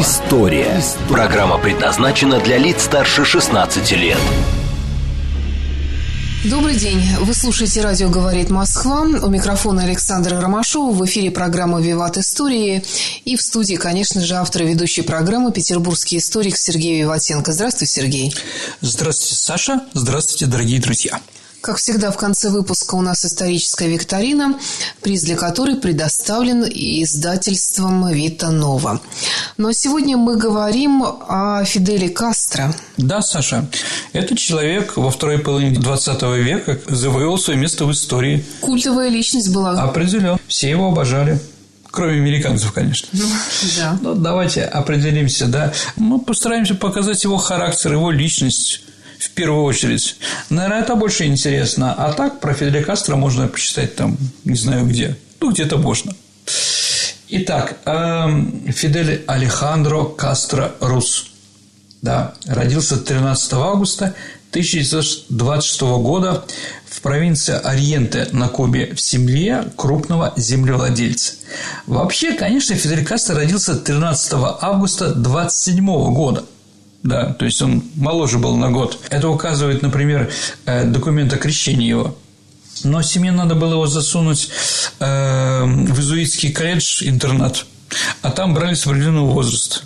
История». Программа предназначена для лиц старше 16 лет. Добрый день. Вы слушаете «Радио говорит Москва». У микрофона Александра Ромашова. В эфире программа «Виват Истории». И в студии, конечно же, автор и ведущей программы петербургский историк Сергей Виватенко. Здравствуй, Сергей. Здравствуйте, Саша. Здравствуйте, дорогие друзья. Как всегда, в конце выпуска у нас историческая викторина, приз для которой предоставлен издательством «Вита Нова». Но сегодня мы говорим о Фиделе Кастро. Да, Саша, этот человек во второй половине 20 века завоевал свое место в истории. Культовая личность была. Определенно. Все его обожали. Кроме американцев, конечно. Ну, да. Но давайте определимся, да. Мы постараемся показать его характер, его личность в первую очередь. Наверное, это больше интересно. А так про Фиделя Кастро можно почитать там, не знаю где. Ну, где-то можно. Итак, эм, Фидель Алехандро Кастро Рус. Да, родился 13 августа 1926 года в провинции Ориенте на Кубе в семье крупного землевладельца. Вообще, конечно, Фидель Кастро родился 13 августа 27 года. Да, то есть он моложе был на год. Это указывает, например, э, документ о крещении его. Но семье надо было его засунуть э, в изуитский колледж, интернат, а там брали с определенного возраста.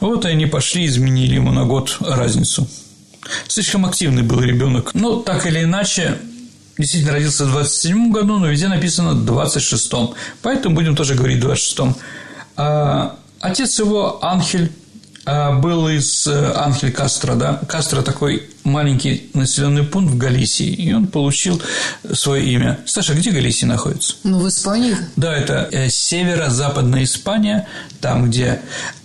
Вот они пошли, изменили ему на год разницу. Слишком активный был ребенок. Но так или иначе, действительно родился в 27 году, но везде написано 26-м. Поэтому будем тоже говорить 26-м. А отец его Анхель был из э, Анхель Кастро, да. Кастро такой маленький населенный пункт в Галисии, и он получил свое имя. Саша, где Галисия находится? Ну, в Испании. Да, это э, северо-западная Испания, там, где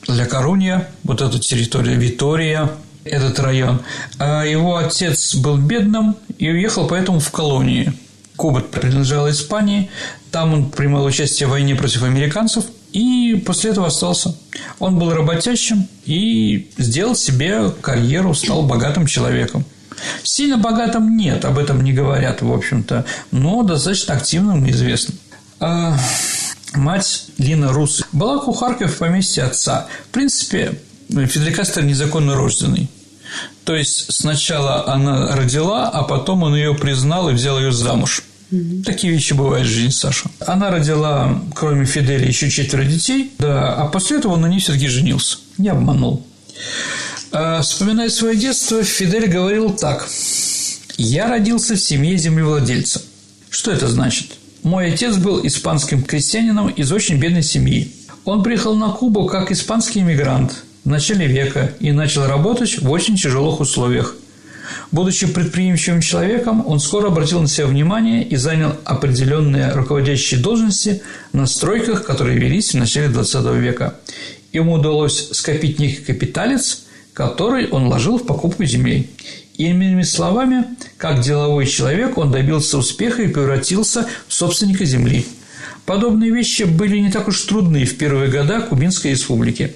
Ля Корунья, вот эта территория Витория, этот район. А его отец был бедным и уехал поэтому в колонии. Куба принадлежала Испании, там он принимал участие в войне против американцев – и после этого остался. Он был работящим и сделал себе карьеру, стал богатым человеком. Сильно богатым нет, об этом не говорят, в общем-то, но достаточно активным и известным. А мать Лина Рус была кухаркой в поместье отца. В принципе, Фидель Кастро незаконно рожденный. То есть сначала она родила, а потом он ее признал и взял ее замуж. Такие вещи бывают в жизни Саша. Она родила, кроме Фиделя, еще четверо детей, да, а после этого на ней все-таки женился. Не обманул. А, вспоминая свое детство, Фидель говорил так. «Я родился в семье землевладельца». Что это значит? Мой отец был испанским крестьянином из очень бедной семьи. Он приехал на Кубу как испанский иммигрант в начале века и начал работать в очень тяжелых условиях – Будучи предприимчивым человеком, он скоро обратил на себя внимание и занял определенные руководящие должности на стройках, которые велись в начале XX века. Ему удалось скопить некий капиталец, который он вложил в покупку земли. Иными словами, как деловой человек, он добился успеха и превратился в собственника земли. Подобные вещи были не так уж трудны в первые годы Кубинской республики.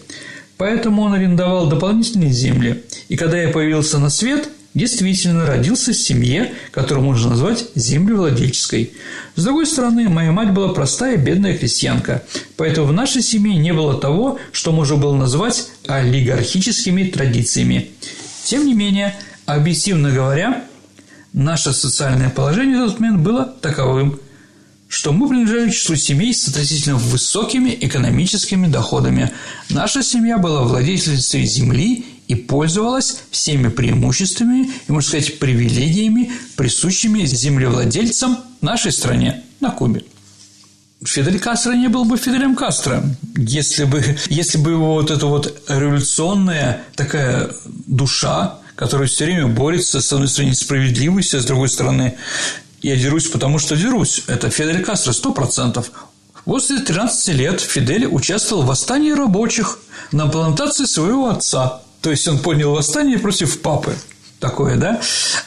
Поэтому он арендовал дополнительные земли, и когда я появился на свет – действительно родился в семье, которую можно назвать землевладельческой. С другой стороны, моя мать была простая бедная крестьянка, поэтому в нашей семье не было того, что можно было назвать олигархическими традициями. Тем не менее, объективно говоря, наше социальное положение в этот момент было таковым, что мы принадлежали к числу семей с относительно высокими экономическими доходами. Наша семья была владельницей земли и пользовалась всеми преимуществами и, можно сказать, привилегиями, присущими землевладельцам нашей стране, на Кубе. Фидель Кастро не был бы Фиделем Кастро, если бы, если бы его вот эта вот революционная такая душа, которая все время борется, с одной стороны, справедливостью, а с другой стороны, я дерусь, потому что дерусь. Это Фидель Кастро, сто процентов. После 13 лет Фидель участвовал в восстании рабочих на плантации своего отца – то есть он поднял восстание против папы. такое, да?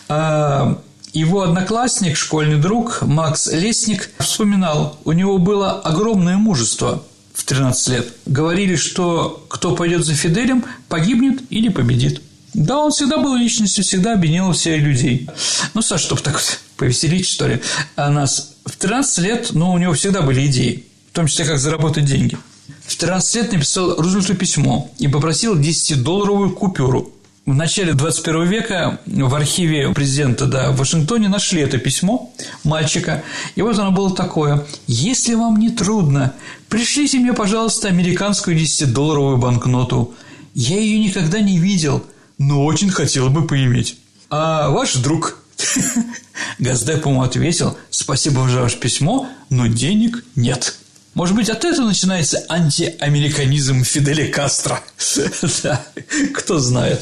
А, его одноклассник, школьный друг Макс Лесник вспоминал, у него было огромное мужество в 13 лет. Говорили, что кто пойдет за Фиделем, погибнет или победит. Да, он всегда был личностью, всегда объединял всех людей. Ну, Саш, чтобы так вот повеселить, что ли, а нас в 13 лет, ну, у него всегда были идеи, в том числе, как заработать деньги. В 13 лет написал Рузвельту письмо и попросил 10-долларовую купюру в начале 21 века в архиве президента да, в Вашингтоне нашли это письмо мальчика. И вот оно было такое. «Если вам не трудно, пришлите мне, пожалуйста, американскую 10-долларовую банкноту. Я ее никогда не видел, но очень хотел бы поиметь. А ваш друг Газдеп ему ответил, спасибо за ваше письмо, но денег нет. Может быть, от этого начинается антиамериканизм Фиделя Кастро. кто знает.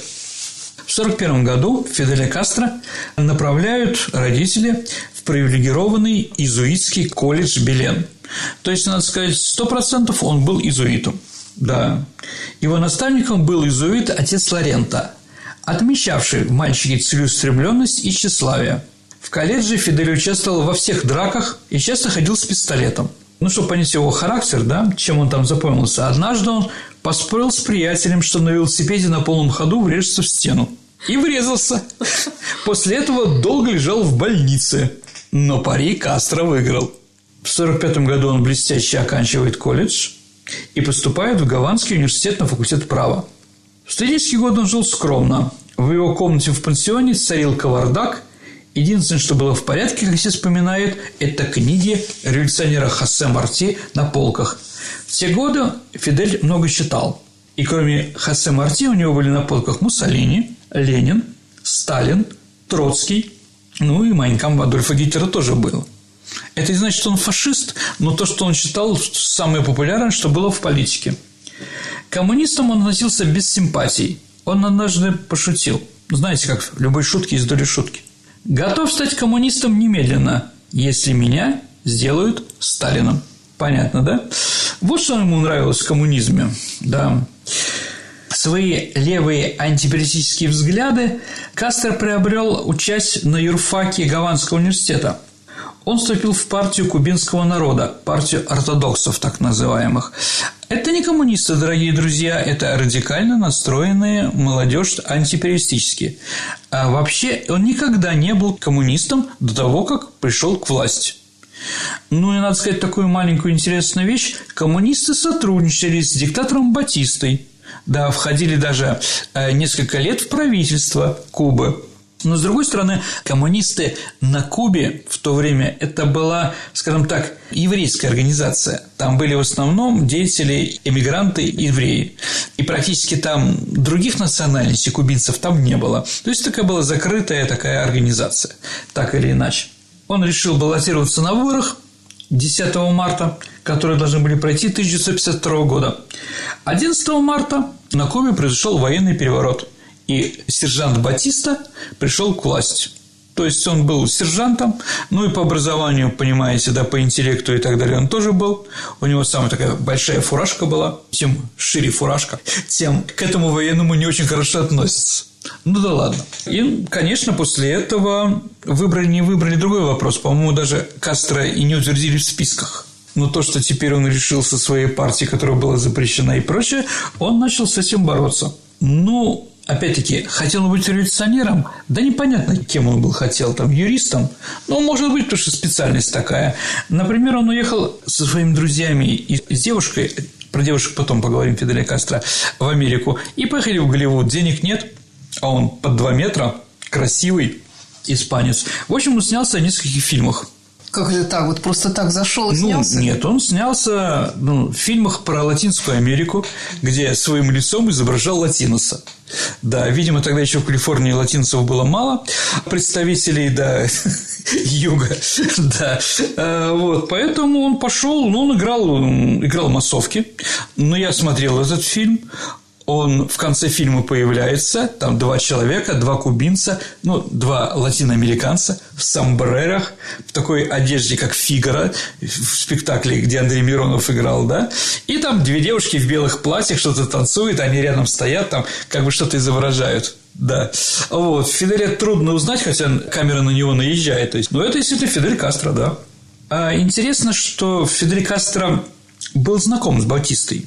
В 1941 году Фиделя Кастро направляют родители в привилегированный изуитский колледж Белен. То есть, надо сказать, сто процентов он был изуитом. Да. Его наставником был изуит отец Лорента, отмечавший в мальчике целеустремленность и тщеславие. В колледже Фидель участвовал во всех драках и часто ходил с пистолетом. Ну, чтобы понять его характер, да, чем он там запомнился, однажды он поспорил с приятелем, что на велосипеде на полном ходу врежется в стену. И врезался. После этого долго лежал в больнице. Но пари Кастро выиграл. В 1945 году он блестяще оканчивает колледж и поступает в Гаванский университет на факультет права. В студенческие годы он жил скромно. В его комнате в пансионе царил кавардак. Единственное, что было в порядке, как все вспоминают, это книги революционера Хосе Марти на полках – в те годы Фидель много читал. И кроме Хосе Марти у него были на полках Муссолини, Ленин, Сталин, Троцкий, ну и Майнкам Адольфа Гитлера тоже был. Это не значит, что он фашист, но то, что он читал, самое популярное, что было в политике. К коммунистам он относился без симпатий. Он однажды пошутил. Знаете, как в любой шутке есть доля шутки. «Готов стать коммунистом немедленно, если меня сделают Сталином». Понятно, да? Вот что ему нравилось в коммунизме, да. Свои левые антиполитические взгляды Кастер приобрел участь на юрфаке Гаванского университета. Он вступил в партию кубинского народа, партию ортодоксов так называемых. Это не коммунисты, дорогие друзья, это радикально настроенные молодежь антипериодистически. А вообще он никогда не был коммунистом до того, как пришел к власти. Ну и надо сказать такую маленькую интересную вещь. Коммунисты сотрудничали с диктатором Батистой. Да, входили даже э, несколько лет в правительство Кубы. Но, с другой стороны, коммунисты на Кубе в то время это была, скажем так, еврейская организация. Там были в основном деятели, эмигранты, евреи. И практически там других национальностей кубинцев там не было. То есть такая была закрытая такая организация, так или иначе. Он решил баллотироваться на выборах 10 марта, которые должны были пройти 1952 года. 11 марта на Кубе произошел военный переворот, и сержант Батиста пришел к власти. То есть он был сержантом, ну и по образованию, понимаете, да, по интеллекту и так далее он тоже был. У него самая такая большая фуражка была. Чем шире фуражка, тем к этому военному не очень хорошо относятся. Ну да ладно. И, конечно, после этого выбрали, не выбрали другой вопрос. По-моему, даже Кастро и не утвердили в списках. Но то, что теперь он решил со своей партией, которая была запрещена и прочее, он начал с этим бороться. Ну, опять-таки, хотел быть революционером, да непонятно, кем он был хотел, там, юристом, ну, может быть, потому что специальность такая. Например, он уехал со своими друзьями и с девушкой, про девушек потом поговорим, Фиделя Кастро, в Америку, и поехали в Голливуд, денег нет – а он под 2 метра, красивый испанец. В общем, он снялся в нескольких фильмах. Как это так? Вот просто так зашел и ну, Нет, он снялся ну, в фильмах про Латинскую Америку, где своим лицом изображал латиноса. Да, видимо, тогда еще в Калифорнии латинцев было мало представителей, да, юга, да, а, вот, поэтому он пошел, ну, он играл, играл массовки, но я смотрел этот фильм, он в конце фильма появляется, там два человека, два кубинца, ну, два латиноамериканца в сомбрерах, в такой одежде, как Фигара, в спектакле, где Андрей Миронов играл, да, и там две девушки в белых платьях что-то танцуют, они рядом стоят, там как бы что-то изображают. Да. Вот. Фиделя трудно узнать, хотя камера на него наезжает. То есть, но это действительно Фидель Кастро, да. А интересно, что Фидель Кастро был знаком с Батистой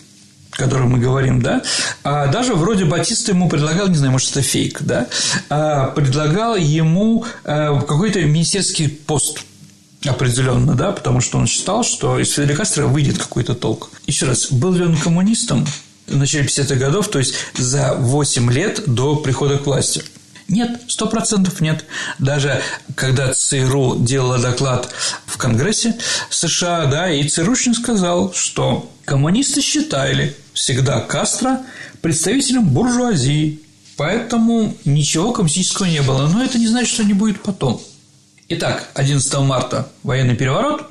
котором мы говорим, да, а даже вроде Батиста ему предлагал, не знаю, может, это фейк, да, а предлагал ему э, какой-то министерский пост определенно, да, потому что он считал, что из Фиделя Кастро выйдет какой-то толк. Еще раз, был ли он коммунистом в начале 50-х годов, то есть за 8 лет до прихода к власти? Нет, сто процентов нет. Даже когда ЦРУ делала доклад в Конгрессе США, да, и ЦРУшник сказал, что коммунисты считали всегда Кастро представителем буржуазии, поэтому ничего коммунистического не было. Но это не значит, что не будет потом. Итак, 11 марта военный переворот,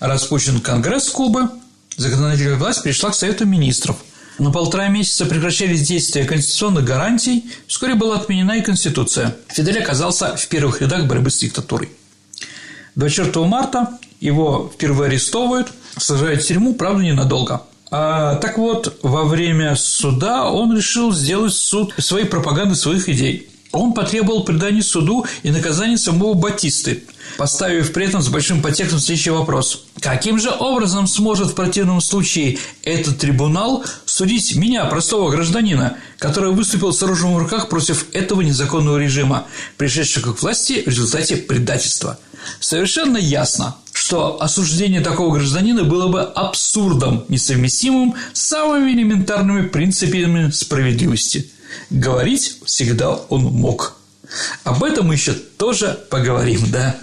распущен Конгресс Кубы, законодательная власть пришла к Совету министров – на полтора месяца прекращались действия конституционных гарантий, вскоре была отменена и Конституция. Фидель оказался в первых рядах борьбы с диктатурой. 24 марта его впервые арестовывают, сажают в тюрьму, правда, ненадолго. А, так вот, во время суда он решил сделать суд своей пропаганды своих идей. Он потребовал предания суду и наказания самого Батисты, поставив при этом с большим подтекстом следующий вопрос. Каким же образом сможет в противном случае этот трибунал судить меня, простого гражданина, который выступил с оружием в руках против этого незаконного режима, пришедшего к власти в результате предательства? Совершенно ясно, что осуждение такого гражданина было бы абсурдом, несовместимым с самыми элементарными принципами справедливости. Говорить всегда он мог. Об этом мы еще тоже поговорим, да?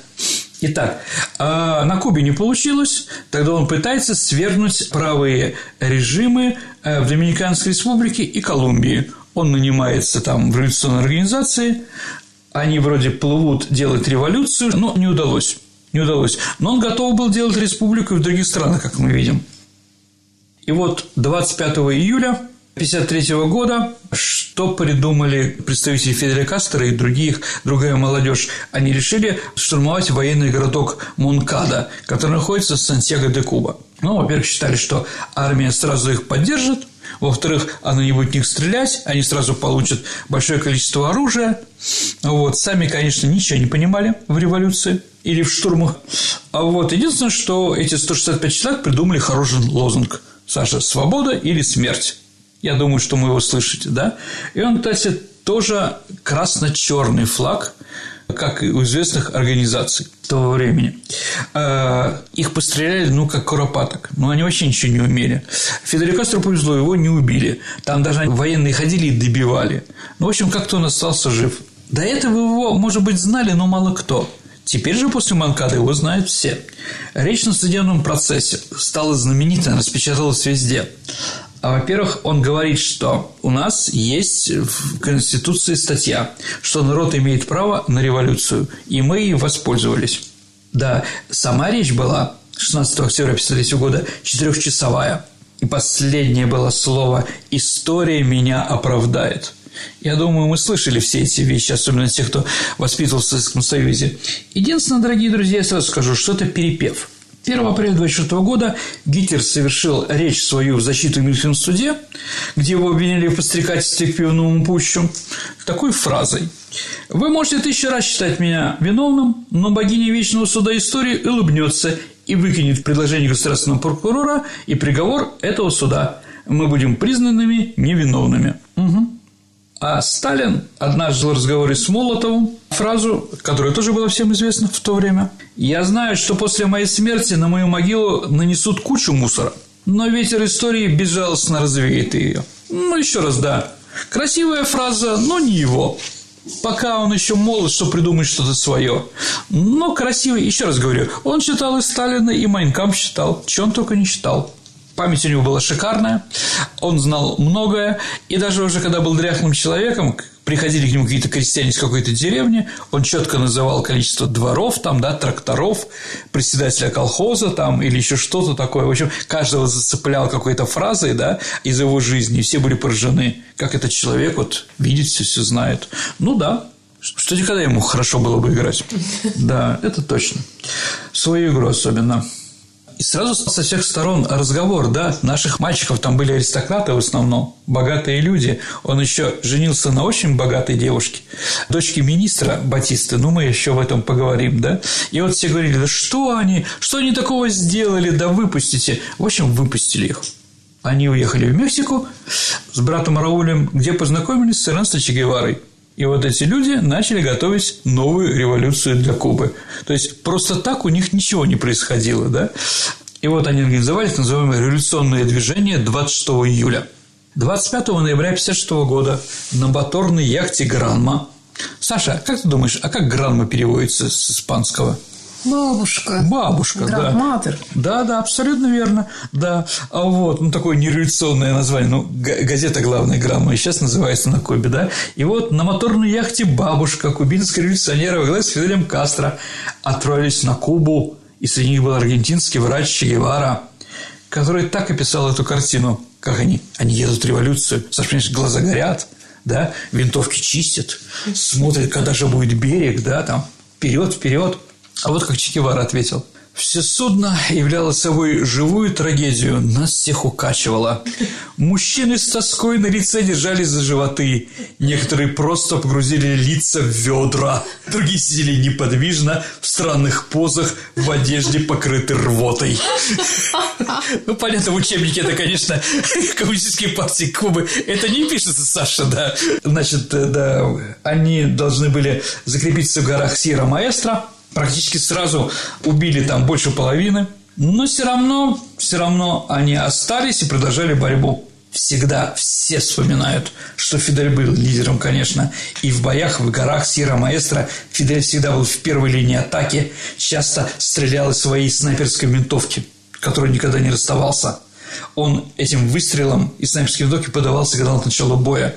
Итак, а на Кубе не получилось, тогда он пытается свергнуть правые режимы э, в Доминиканской республике и Колумбии. Он нанимается там в революционной организации, они вроде плывут делать революцию, но не удалось. Не удалось. Но он готов был делать республику и в других странах, как мы видим. И вот 25 июля 1953 года что придумали представители Фиделя Кастро и других, другая молодежь? Они решили штурмовать военный городок Монкада, который находится в Сантьяго де Куба. Ну, во-первых, считали, что армия сразу их поддержит, во-вторых, она не будет в них стрелять, они сразу получат большое количество оружия. Вот. Сами, конечно, ничего не понимали в революции или в штурмах. А вот единственное, что эти 165 человек придумали хороший лозунг – Саша, свобода или смерть? Я думаю, что мы его слышите, да? И он, кстати, тоже красно-черный флаг, как и у известных организаций того времени. А, их постреляли, ну, как куропаток. Но они вообще ничего не умели. Фиделю Кастро повезло, его не убили. Там даже военные ходили и добивали. Ну, в общем, как-то он остался жив. До этого его, может быть, знали, но мало кто. Теперь же после Манкада его знают все. Речь на судебном процессе стала знаменитой, распечаталась везде. А, во-первых, он говорит, что у нас есть в Конституции статья, что народ имеет право на революцию, и мы ей воспользовались. Да, сама речь была 16 октября 1953 года четырехчасовая, и последнее было слово «История меня оправдает». Я думаю, мы слышали все эти вещи, особенно те, кто воспитывался в Советском Союзе. Единственное, дорогие друзья, я сразу скажу, что это перепев – 1 апреля 1924 года Гитлер совершил речь свою в защиту в суде, где его обвинили в подстрекательстве к пивному пущу, такой фразой «Вы можете тысячу раз считать меня виновным, но богиня Вечного Суда Истории улыбнется и выкинет предложение государственного прокурора и приговор этого суда. Мы будем признанными невиновными». Угу. А Сталин однажды в разговоре с Молотовым фразу, которая тоже была всем известна в то время. «Я знаю, что после моей смерти на мою могилу нанесут кучу мусора, но ветер истории безжалостно развеет ее». Ну, еще раз, да. Красивая фраза, но не его. Пока он еще молод, что придумать что-то свое. Но красивый, еще раз говорю, он читал и Сталина, и Майнкам читал, он только не читал. Память у него была шикарная, он знал многое, и даже уже когда был дряхлым человеком, приходили к нему какие-то крестьяне из какой-то деревни, он четко называл количество дворов, там, да, тракторов, председателя колхоза там или еще что-то такое. В общем, каждого зацеплял какой-то фразой, да, из его жизни, и все были поражены, как этот человек вот видит все, все знает. Ну да, что никогда ему хорошо было бы играть. Да, это точно. Свою игру особенно. И сразу со всех сторон разговор, да, наших мальчиков, там были аристократы в основном, богатые люди. Он еще женился на очень богатой девушке, дочке министра Батисты, ну, мы еще в этом поговорим, да. И вот все говорили, да что они, что они такого сделали, да выпустите. В общем, выпустили их. Они уехали в Мексику с братом Раулем, где познакомились с Эрнесто Че Геварой. И вот эти люди начали готовить новую революцию для Кубы. То есть просто так у них ничего не происходило, да? И вот они организовали так называемое революционное движение 26 июля. 25 ноября 1956 года на моторной яхте «Гранма». Саша, как ты думаешь, а как «Гранма» переводится с испанского? Бабушка. Бабушка, да. Да, да, абсолютно верно, да. А вот, ну, такое нереволюционное название, ну, газета «Главная грамма» и сейчас называется на Кубе, да. И вот на моторной яхте «Бабушка» кубинские революционеры во главе с Фиделем Кастро отправились на Кубу, и среди них был аргентинский врач Че Гевара, который так описал эту картину, как они, они едут в революцию, понимаешь, глаза горят, да, винтовки чистят, смотрят, когда же будет берег, да, там, вперед, вперед. А вот как Чекивар ответил. Все судно являло собой живую трагедию, нас всех укачивало. Мужчины с тоской на лице держались за животы, некоторые просто погрузили лица в ведра, другие сидели неподвижно, в странных позах, в одежде, покрытой рвотой. Ну, понятно, в учебнике это, конечно, коммунистические партии Кубы. Это не пишется, Саша, да. Значит, э, да, они должны были закрепиться в горах Сьерра-Маэстро, практически сразу убили там больше половины, но все равно, все равно они остались и продолжали борьбу. Всегда все вспоминают, что Фидель был лидером, конечно, и в боях в горах Сьерра Маэстро Фидель всегда был в первой линии атаки, часто стрелял из своей снайперской винтовки, которой никогда не расставался. Он этим выстрелом из снайперской винтовки подавал сигнал к началу боя.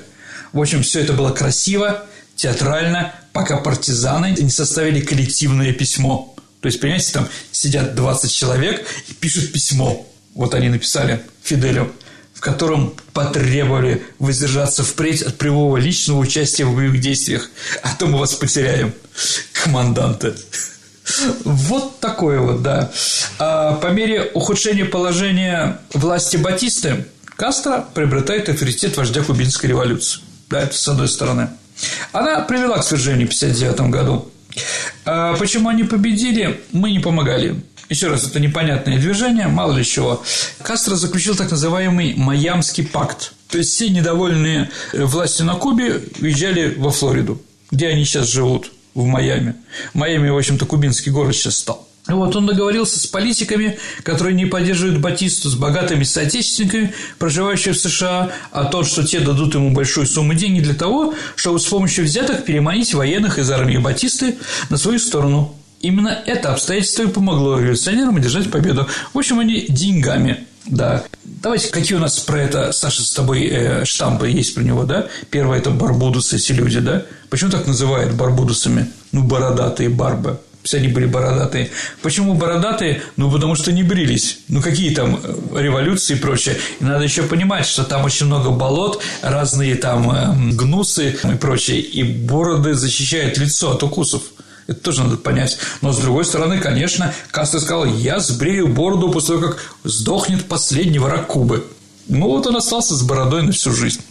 В общем, все это было красиво, театрально, пока партизаны не составили коллективное письмо. То есть, понимаете, там сидят 20 человек и пишут письмо. Вот они написали Фиделю, в котором потребовали воздержаться впредь от прямого личного участия в боевых действиях, а то мы вас потеряем, команданты. Вот такое вот, да. А по мере ухудшения положения власти Батисты, Кастро приобретает авторитет вождя кубинской революции. Да, это с одной стороны. Она привела к свержению в 1959 году. А почему они победили, мы не помогали. Еще раз, это непонятное движение, мало ли чего. Кастро заключил так называемый Майамский пакт. То есть все недовольные властью на Кубе уезжали во Флориду, где они сейчас живут, в Майами. Майами, в общем-то, кубинский город сейчас стал. Вот он договорился с политиками, которые не поддерживают Батисту, с богатыми соотечественниками, проживающими в США, о том, что те дадут ему большую сумму денег для того, чтобы с помощью взяток переманить военных из армии Батисты на свою сторону. Именно это обстоятельство и помогло революционерам одержать победу. В общем, они деньгами да. Давайте, какие у нас про это, Саша, с тобой э, штампы есть про него, да? Первое – это барбудусы, эти люди, да? Почему так называют барбудусами? Ну, бородатые барбы все они были бородатые. Почему бородатые? Ну, потому что не брились. Ну, какие там э, революции и прочее. И надо еще понимать, что там очень много болот, разные там э, гнусы и прочее. И бороды защищают лицо от укусов. Это тоже надо понять. Но, с другой стороны, конечно, Кастро сказал, я сбрею бороду после того, как сдохнет последний враг Кубы. Ну, вот он остался с бородой на всю жизнь.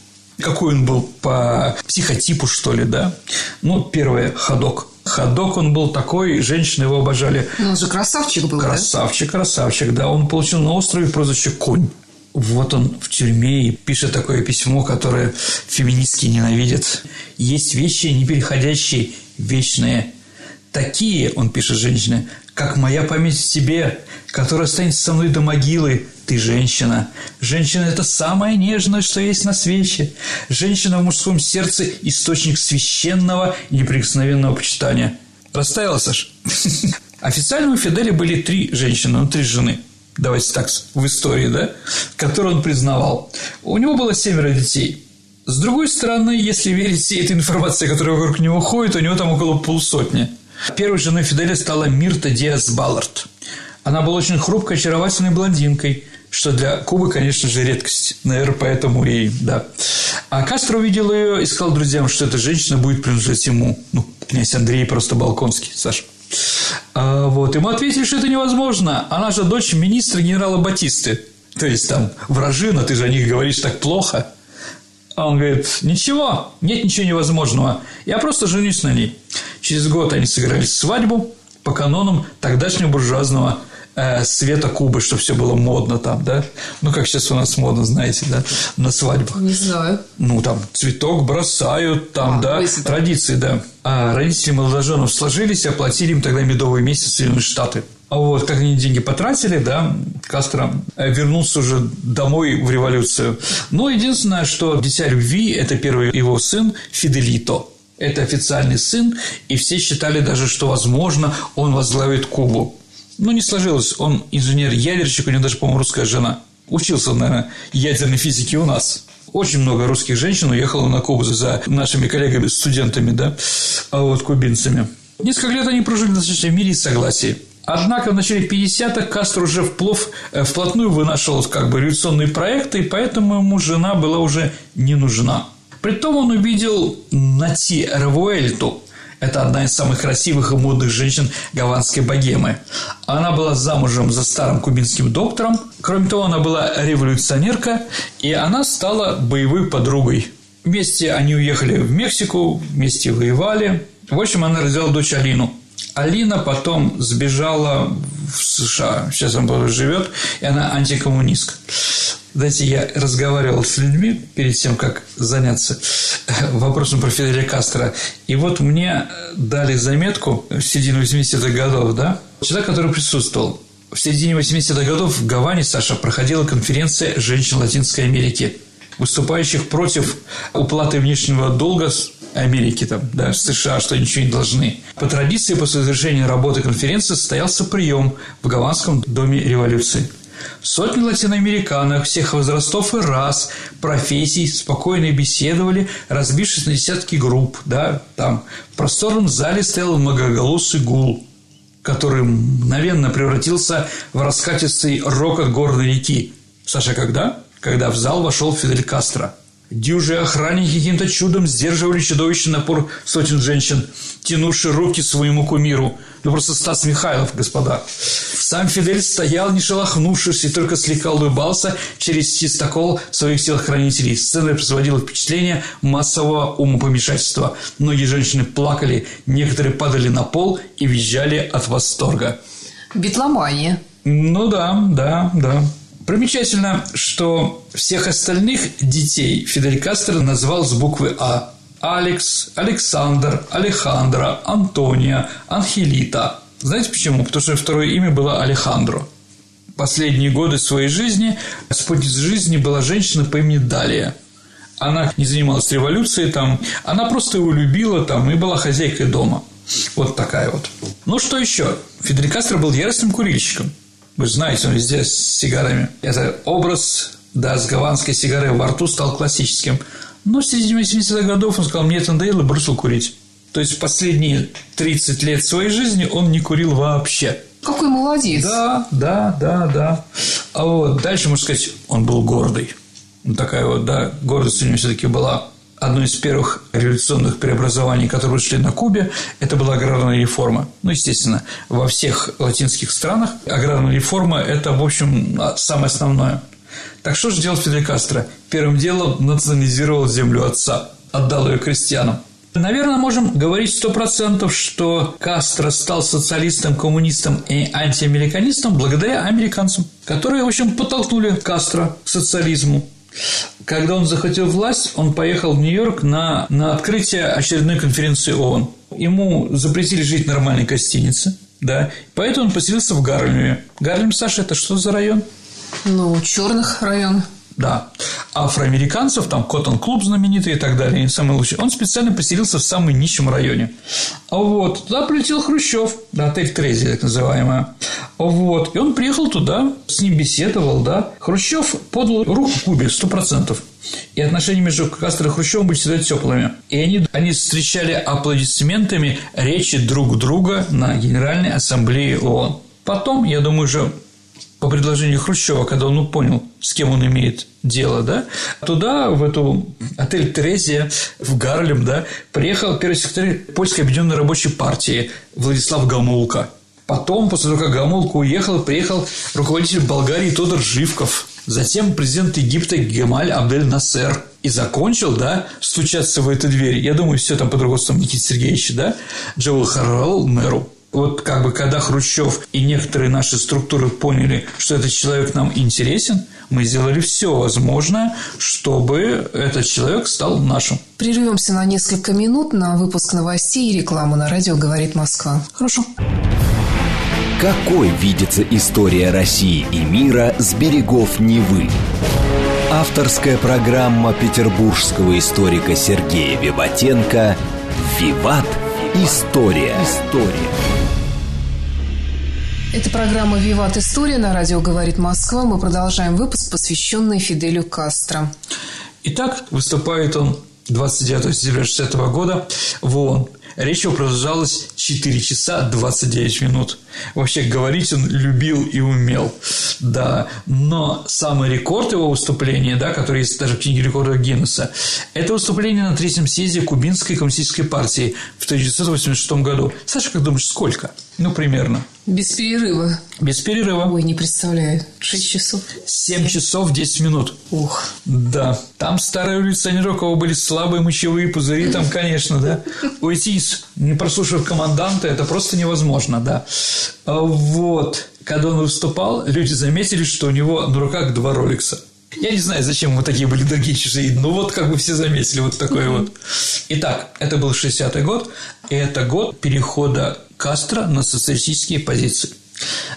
Какой он был по психотипу, что ли, да? Ну, первое – ходок. Ходок он был такой, женщины его обожали. Ну, он же красавчик был, Красавчик, да? красавчик, да. Он получил на острове прозвище «Конь». Вот он в тюрьме и пишет такое письмо, которое феминистки ненавидят. Есть вещи, не переходящие, вечные. Такие, он пишет женщине, как моя память в тебе, которая останется со мной до могилы. Ты женщина. Женщина – это самое нежное, что есть на свете. Женщина в мужском сердце – источник священного и неприкосновенного почитания. Растаяла, Саш? Официально у Фиделя были три женщины, ну, три жены. Давайте так, в истории, да? Которые он признавал. У него было семеро детей. С другой стороны, если верить всей этой информации, которая вокруг него ходит, у него там около полсотни – Первой женой Фиделя стала Мирта Диас Баллард. Она была очень хрупкой, очаровательной блондинкой, что для Кубы, конечно же, редкость. Наверное, поэтому и да. А Кастро увидел ее и сказал друзьям, что эта женщина будет принадлежать ему. Ну, князь Андрей просто Балконский, Саша. А, вот. Ему ответили, что это невозможно. Она же дочь министра генерала Батисты. То есть там вражина, ты же о них говоришь так плохо. А он говорит, ничего, нет ничего невозможного. Я просто женюсь на ней. Через год они сыграли свадьбу по канонам тогдашнего буржуазного э, света Кубы, чтобы все было модно там, да? Ну, как сейчас у нас модно, знаете, да, на свадьбах. Не знаю. Ну, там цветок бросают, там, а, да, высыпали. традиции, да. А родители молодоженов сложились оплатили им тогда медовый месяц в Соединенные Штаты. А вот как они деньги потратили, да, Кастро вернулся уже домой в революцию. Но единственное, что дитя любви – это первый его сын Фиделито. Это официальный сын, и все считали даже, что, возможно, он возглавит Кубу. Ну, не сложилось. Он инженер-ядерщик, у него даже, по-моему, русская жена. Учился, наверное, ядерной физике у нас. Очень много русских женщин уехало на Кубу за нашими коллегами-студентами, да, а вот кубинцами. Несколько лет они прожили достаточно в мире и согласии. Однако в начале 50-х Кастро уже вплов, э, вплотную вынашивал как бы революционные проекты, и поэтому ему жена была уже не нужна. Притом он увидел Нати Ревуэльту, это одна из самых красивых и модных женщин гаванской богемы. Она была замужем за старым кубинским доктором. Кроме того, она была революционерка, и она стала боевой подругой. Вместе они уехали в Мексику, вместе воевали. В общем, она родила дочь Алину. Алина потом сбежала в США. Сейчас она живет, и она антикоммунистка. Знаете, я разговаривал с людьми перед тем, как заняться вопросом про Фиделя Кастро. И вот мне дали заметку в середине 80-х годов, да, человек, который присутствовал. В середине 80-х годов в Гаване, Саша, проходила конференция женщин Латинской Америки, выступающих против уплаты внешнего долга Америки, там, да, США, что ничего не должны. По традиции, после завершения работы конференции состоялся прием в Гаванском доме революции. Сотни латиноамериканок всех возрастов и рас, профессий спокойно беседовали, разбившись на десятки групп, да, там в просторном зале стоял многоголосый гул, который мгновенно превратился в раскатистый рокот горной реки. Саша, когда? Когда в зал вошел Фидель Кастро – Дюжи охранники каким-то чудом сдерживали чудовищный напор сотен женщин, тянувшие руки своему кумиру. Ну, просто Стас Михайлов, господа. Сам Фидель стоял, не шелохнувшись, и только слегка улыбался через чистокол своих телохранителей. Сцена производила впечатление массового умопомешательства. Многие женщины плакали, некоторые падали на пол и визжали от восторга. Битломания. Ну да, да, да. Примечательно, что всех остальных детей Фидель Кастро назвал с буквы А. Алекс, Александр, Алехандро, Антония, Анхелита. Знаете почему? Потому что второе имя было Алехандро. Последние годы своей жизни спутница жизни была женщина по имени Далия. Она не занималась революцией там, она просто его любила там и была хозяйкой дома. Вот такая вот. Ну, что еще? Фидель Кастро был яростным курильщиком – вы знаете, он везде с сигарами. Это образ, да, с гаванской сигарой во рту стал классическим. Но в середине 80-х годов он сказал, мне это надоело, бросил курить. То есть последние 30 лет своей жизни он не курил вообще. Какой молодец. Да, да, да, да. А вот дальше, можно сказать, он был гордый. Такая вот, да, гордость у него все-таки была одно из первых революционных преобразований, которые шли на Кубе, это была аграрная реформа. Ну, естественно, во всех латинских странах аграрная реформа – это, в общем, самое основное. Так что же делал Фидель Кастро? Первым делом национализировал землю отца, отдал ее крестьянам. Наверное, можем говорить сто процентов, что Кастро стал социалистом, коммунистом и антиамериканистом благодаря американцам, которые, в общем, подтолкнули Кастро к социализму. Когда он захотел власть, он поехал в Нью-Йорк на, на открытие очередной конференции ООН. Ему запретили жить в нормальной гостинице, да, поэтому он поселился в Гарлеме. Гарлем, Саша, это что за район? Ну, черных район. Да. Афроамериканцев, там Коттон-клуб знаменитый и так далее, самый лучший. Он специально поселился в самом нищем районе. Вот. Туда прилетел Хрущев, да, отель Трези, так называемая. Вот. И он приехал туда, с ним беседовал, да. Хрущев подал руку Кубе, сто процентов. И отношения между Кастро и Хрущевым были всегда теплыми. И они, они встречали аплодисментами речи друг друга на Генеральной Ассамблее ООН. Потом, я думаю, уже по предложению Хрущева, когда он понял с кем он имеет дело, да, туда, в эту отель Терезия в Гарлем, да, приехал первый секретарь Польской объединенной рабочей партии Владислав Гамулка. Потом, после того, как Гамулка уехал, приехал руководитель Болгарии Тодор Живков. Затем президент Египта Гемаль Абдель Насер. И закончил, да, стучаться в эту дверь. Я думаю, все там под руководством Никиты Сергеевича, да, Джоэл Харрелл мэру вот как бы когда Хрущев и некоторые наши структуры поняли, что этот человек нам интересен, мы сделали все возможное, чтобы этот человек стал нашим. Прервемся на несколько минут на выпуск новостей и рекламу на радио «Говорит Москва». Хорошо. Какой видится история России и мира с берегов Невы? Авторская программа петербургского историка Сергея Виватенко «Виват. История». История. Это программа «Виват История» на радио «Говорит Москва». Мы продолжаем выпуск, посвященный Фиделю Кастро. Итак, выступает он 29 сентября 60 года в ООН. Речь его продолжалась 4 часа 29 минут. Вообще, говорить он любил и умел, да. Но самый рекорд его выступления, да, который есть даже в книге рекордов Гиннесса, это выступление на третьем съезде Кубинской коммунистической партии в 1986 году. Саша, как думаешь, сколько? Ну, примерно. Без перерыва. Без перерыва. Ой, не представляю. Шесть часов. Семь часов десять минут. Ух. Да. Там старые революционеры, у кого были слабые мочевые пузыри, там, конечно, да. Уйти, не прослушав команданта, это просто невозможно, да. А вот. Когда он выступал, люди заметили, что у него на руках два роликса. Я не знаю, зачем ему такие были дорогие чужие, но вот как бы все заметили вот такой вот. Итак, это был 60-й год, и это год перехода Кастро на социалистические позиции.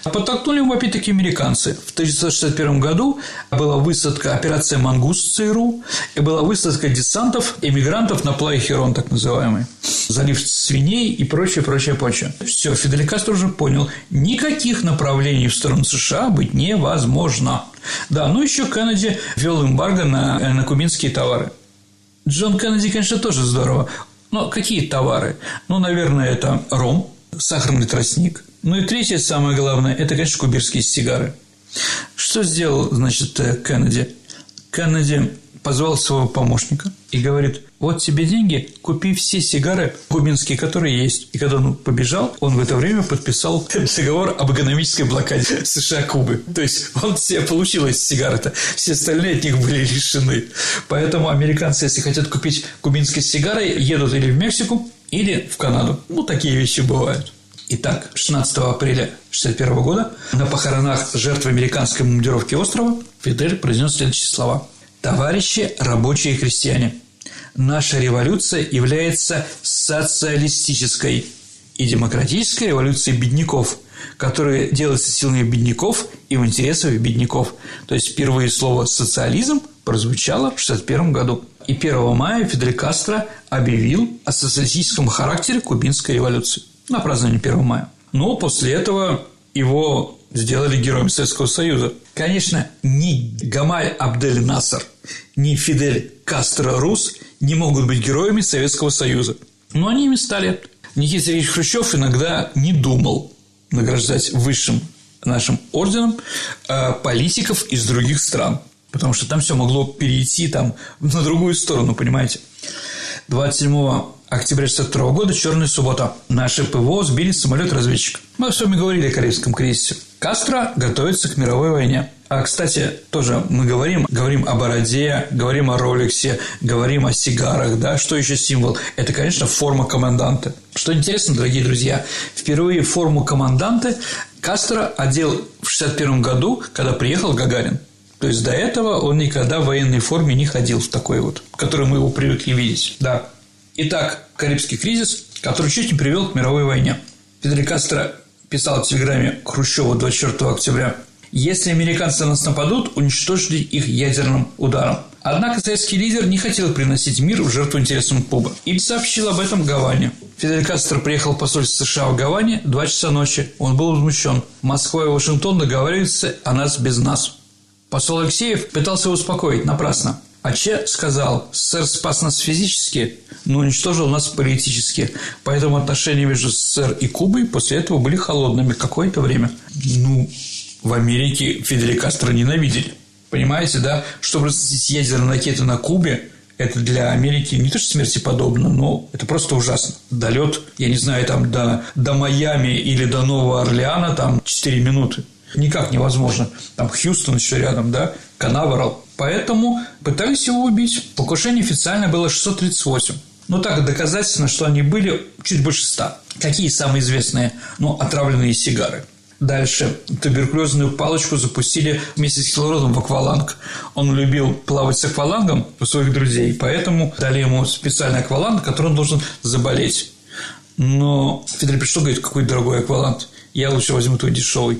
А подтолкнули его опять-таки американцы. В 1961 году была высадка операция «Мангуст» ЦРУ, и была высадка десантов, эмигрантов на плаве Херон, так называемый. Залив свиней и прочее, прочее, прочее. Все, Фидель Кастро уже понял, никаких направлений в сторону США быть невозможно. Да, ну еще Кеннеди ввел эмбарго на, на кубинские товары. Джон Кеннеди, конечно, тоже здорово. Но какие товары? Ну, наверное, это ром, сахарный тростник. Ну и третье, самое главное, это, конечно, кубирские сигары. Что сделал, значит, э, Кеннеди? Кеннеди позвал своего помощника и говорит, вот тебе деньги, купи все сигары кубинские, которые есть. И когда он побежал, он в это время подписал договор об экономической блокаде США-Кубы. То есть, он все получил эти сигары-то, все остальные от них были лишены. Поэтому американцы, если хотят купить кубинские сигары, едут или в Мексику, или в Канаду. Ну, такие вещи бывают. Итак, 16 апреля 1961 года на похоронах жертв американской бомбардировки острова Фидель произнес следующие слова. «Товарищи рабочие и крестьяне, наша революция является социалистической и демократической революцией бедняков, которая делается силами бедняков и в интересах бедняков». То есть, впервые слово «социализм» прозвучало в 1961 году. И 1 мая Фидель Кастро объявил о социалистическом характере кубинской революции на празднование 1 мая. Но после этого его сделали героем Советского Союза. Конечно, ни Гамаль Абдель Насар, ни Фидель Кастро Рус не могут быть героями Советского Союза. Но они ими стали. Никита Сергеевич Хрущев иногда не думал награждать высшим нашим орденом э, политиков из других стран, потому что там все могло перейти там на другую сторону, понимаете. 27 октября 1962 года, черная суббота. Наши ПВО сбили самолет-разведчик. Мы с вами говорили о Корейском кризисе. Кастро готовится к мировой войне. А, кстати, тоже мы говорим, говорим о бороде, говорим о роликсе, говорим о сигарах, да, что еще символ? Это, конечно, форма команданта. Что интересно, дорогие друзья, впервые форму команданта Кастро одел в 1961 году, когда приехал Гагарин. То есть до этого он никогда в военной форме не ходил в такой вот, в которой мы его привыкли видеть. Да. Итак, Карибский кризис, который чуть не привел к мировой войне. Фидель Кастро писал в телеграмме Хрущеву 24 октября «Если американцы на нас нападут, уничтожили их ядерным ударом». Однако советский лидер не хотел приносить мир в жертву интересам Кубы и сообщил об этом Гаване. Фидель Кастро приехал в посольство США в Гаване в 2 часа ночи. Он был возмущен. Москва и Вашингтон договариваются о нас без нас. Посол Алексеев пытался успокоить напрасно. А Че сказал, СССР спас нас физически, но уничтожил нас политически. Поэтому отношения между СССР и Кубой после этого были холодными какое-то время. Ну, в Америке Фиделя Кастро ненавидели. Понимаете, да? Чтобы разместить ядерные ракеты на Кубе, это для Америки не то что смерти подобно, но это просто ужасно. Долет, я не знаю, там до, до Майами или до Нового Орлеана там 4 минуты. Никак невозможно. Там Хьюстон еще рядом, да, Канаверал. Поэтому пытались его убить. Покушение официально было 638. Ну, так доказательно, что они были чуть больше 100. Какие самые известные? Ну, отравленные сигары. Дальше туберкулезную палочку запустили вместе с кислородом в акваланг. Он любил плавать с аквалангом у своих друзей, поэтому дали ему специальный акваланг, который он должен заболеть. Но Фидель пришел, говорит, какой дорогой акваланг я лучше возьму твой дешевый.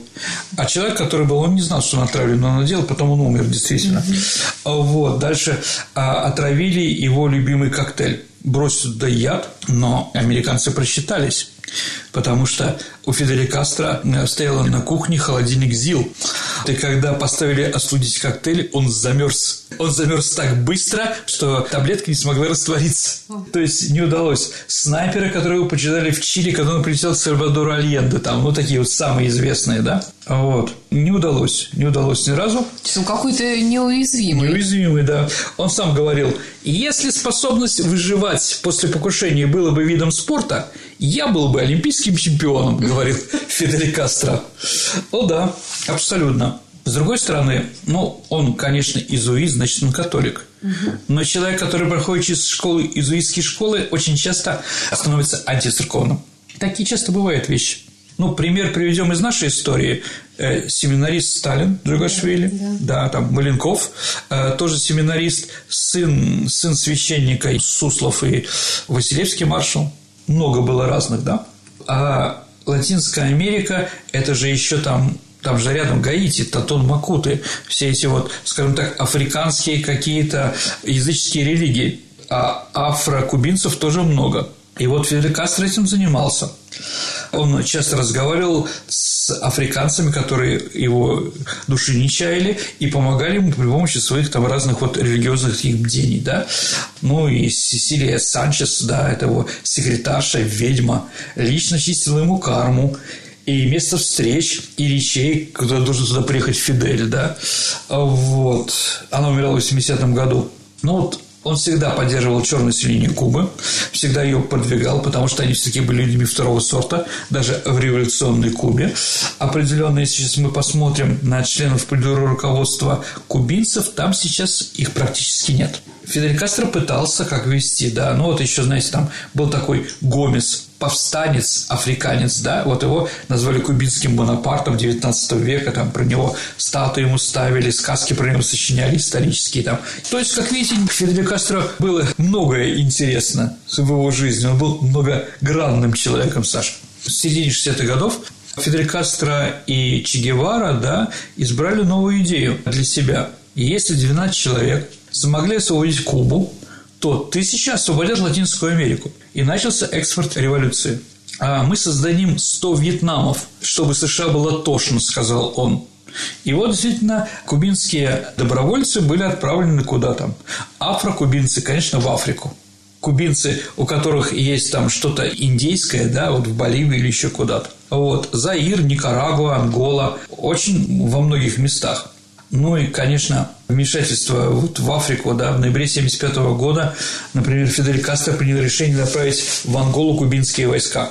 А человек, который был, он не знал, что он отравлен, но он надел, потом он умер, действительно. Mm-hmm. Вот. Дальше а, отравили его любимый коктейль. Бросили туда яд, но американцы просчитались потому что у Фиделя Кастро э, стоял на кухне холодильник ЗИЛ. И когда поставили остудить коктейль, он замерз. Он замерз так быстро, что таблетка не смогла раствориться. То есть не удалось. Снайперы, которые его почитали в Чили, когда он прилетел к Сальвадору Альенде, там, ну, такие вот самые известные, да? Вот. Не удалось. Не удалось ни разу. Он какой-то неуязвимый. Неуязвимый, да. Он сам говорил, если способность выживать после покушения было бы видом спорта, я был бы олимпийским чемпионом, говорит Фидель Кастро. О да, абсолютно. С другой стороны, ну, он, конечно, изуит, значит, он католик. Но человек, который проходит через школы, изуитские школы, очень часто становится антицерковным. Такие часто бывают вещи. Ну, пример приведем из нашей истории. Э, семинарист Сталин Джугашвили, да, да. там Маленков, э, тоже семинарист, сын, сын священника Суслов и Василевский маршал много было разных, да. А Латинская Америка – это же еще там там же рядом Гаити, Татон Макуты, все эти вот, скажем так, африканские какие-то языческие религии. А афрокубинцев тоже много. И вот Фидель Кастро этим занимался. Он часто разговаривал с африканцами, которые его души не чаяли, и помогали ему при помощи своих там разных вот религиозных их бдений, да. Ну и Сесилия Санчес, да, это его секретарша, ведьма, лично чистила ему карму, и место встреч, и речей, куда должен туда приехать Фидель, да. Вот. Она умерла в 80-м году. Ну, вот он всегда поддерживал черную линию Кубы, всегда ее продвигал, потому что они все-таки были людьми второго сорта, даже в революционной Кубе. Определенно, если сейчас мы посмотрим на членов политбюро руководства кубинцев, там сейчас их практически нет. Фидель Кастро пытался как вести, да, ну вот еще, знаете, там был такой Гомес, повстанец, африканец, да, вот его назвали кубинским Бонапартом 19 века, там про него статуи ему ставили, сказки про него сочиняли исторические там. То есть, как видите, Фиделю Кастро было многое интересно в его жизни, он был многогранным человеком, Саша. В середине 60-х годов Фидель Кастро и Че Гевара, да, избрали новую идею для себя. Если 12 человек смогли освободить Кубу, то тысяча освободят Латинскую Америку. И начался экспорт революции. А мы создадим 100 Вьетнамов, чтобы США было тошно, сказал он. И вот действительно кубинские добровольцы были отправлены куда там. Афрокубинцы, конечно, в Африку. Кубинцы, у которых есть там что-то индейское, да, вот в Боливии или еще куда-то. Вот. Заир, Никарагуа, Ангола, очень во многих местах. Ну и, конечно, вмешательство вот в Африку, да, в ноябре 1975 года, например, Фидель Кастро принял решение направить в Анголу кубинские войска.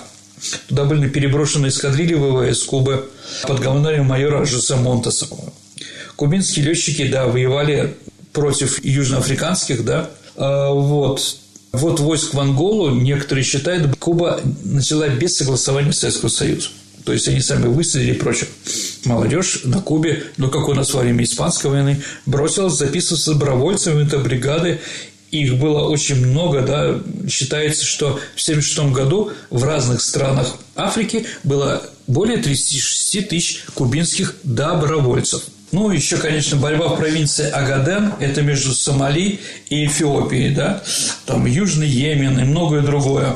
Туда были переброшены эскадрильи ВВС Кубы под командованием майора Жосе Монтеса. Кубинские летчики, да, воевали против южноафриканских, да, а, вот. Вот войск в Анголу, некоторые считают, Куба начала без согласования Советского Союза. То есть они сами высадили и прочее. Молодежь на Кубе, ну как у нас во время Испанской войны, бросилась записываться добровольцами это бригады их было очень много, да, считается, что в 1976 году в разных странах Африки было более 36 тысяч кубинских добровольцев. Ну, еще, конечно, борьба в провинции Агаден, это между Сомали и Эфиопией, да, там Южный Йемен и многое другое.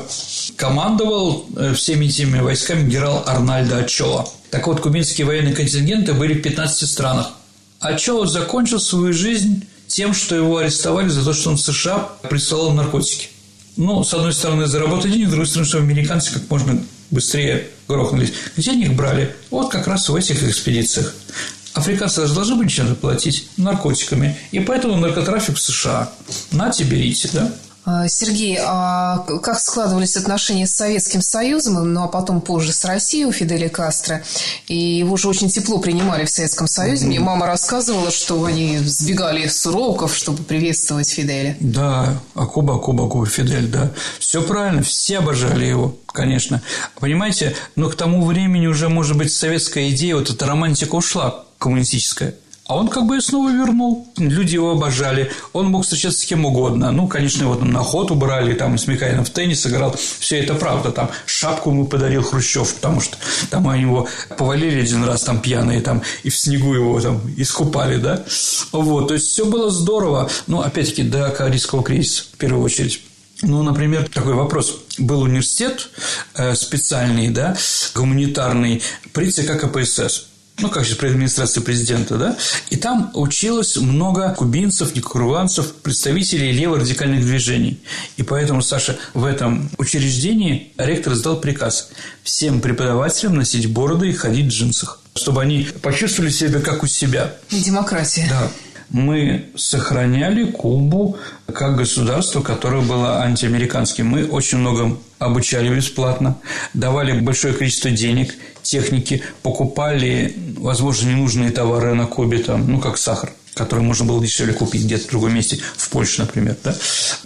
Командовал э, всеми этими войсками генерал Арнальдо Ачоа. Так вот, кубинские военные контингенты были в 15 странах. Ачоа закончил свою жизнь тем, что его арестовали за то, что он в США присылал наркотики. Ну, с одной стороны, заработать денег, с другой стороны, что американцы как можно быстрее грохнулись. Где они их брали? Вот как раз в этих экспедициях. Африканцы же должны были чем-то платить наркотиками. И поэтому наркотрафик в США. Нате, берите, да? А, Сергей, а как складывались отношения с Советским Союзом, ну а потом позже с Россией у Фиделя Кастро? И его же очень тепло принимали в Советском Союзе. Мне мама рассказывала, что они сбегали с уроков, чтобы приветствовать Фиделя. Да, Акуба, Акуба, Акуба, Фидель, да. Все правильно, все обожали его, конечно. Понимаете, но к тому времени уже, может быть, советская идея, вот эта романтика ушла коммунистическая. А он как бы снова вернул. Люди его обожали. Он мог встречаться с кем угодно. Ну, конечно, его там на охоту брали, там с Микаином в теннис играл. Все это правда. Там шапку ему подарил Хрущев, потому что там они его повалили один раз там пьяные, там, и в снегу его там искупали, да. Вот, то есть все было здорово. Ну, опять-таки, до Карибского кризиса, в первую очередь. Ну, например, такой вопрос. Был университет э, специальный, да, гуманитарный при ЦК КПСС ну, как же, при администрации президента, да, и там училось много кубинцев, никарагуанцев, представителей леворадикальных движений. И поэтому, Саша, в этом учреждении ректор издал приказ всем преподавателям носить бороды и ходить в джинсах, чтобы они почувствовали себя как у себя. Демократия. Да мы сохраняли Кубу как государство, которое было антиамериканским. Мы очень много обучали бесплатно, давали большое количество денег, техники, покупали, возможно, ненужные товары на Кубе, там, ну, как сахар который можно было дешевле купить где-то в другом месте, в Польше, например. Да?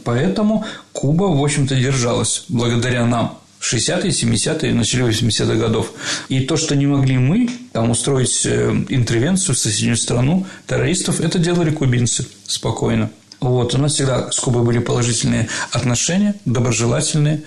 Поэтому Куба, в общем-то, держалась благодаря нам. 60-е, 70-е, начале 80-х годов. И то, что не могли мы там устроить э, интервенцию в соседнюю страну террористов, это делали кубинцы спокойно. Вот, у нас всегда с Кубой были положительные отношения, доброжелательные.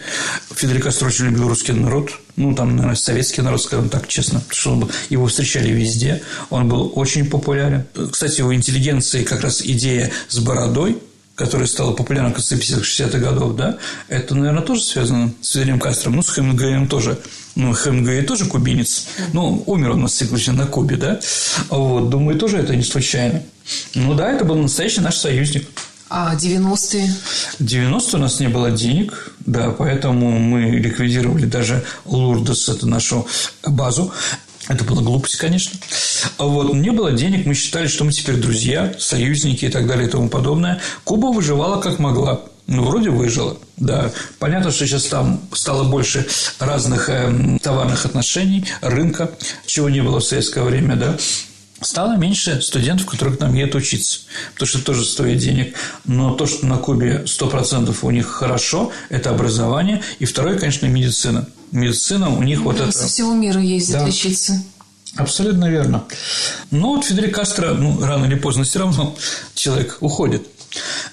Фидель Кастро очень любил русский народ, ну, там, наверное, советский народ, скажем так, честно, что его встречали везде, он был очень популярен. Кстати, у интеллигенции как раз идея с бородой – которая стала популярна в конце 50-60-х годов, да, это, наверное, тоже связано с Фиделем Кастром, ну, с Хемингуэем тоже. Ну, Хемингуэй тоже кубинец. Ну, умер он, на цикличен на Кубе, да. Вот, думаю, тоже это не случайно. Ну, да, это был настоящий наш союзник. А 90-е? 90 у нас не было денег, да, поэтому мы ликвидировали даже Лурдос, это нашу базу. Это была глупость, конечно. Вот не было денег, мы считали, что мы теперь друзья, союзники и так далее и тому подобное. Куба выживала как могла. Ну, вроде выжила, да. Понятно, что сейчас там стало больше разных э, товарных отношений, рынка, чего не было в советское время, да. Стало меньше студентов, которые к нам едут учиться, потому что это тоже стоит денег. Но то, что на Кубе 100% у них хорошо, это образование. И второе, конечно, медицина. Медицина у них вот это... Со всего мира ездят да. лечиться. Абсолютно верно. Но вот Фидель Кастро, ну, рано или поздно все равно человек уходит.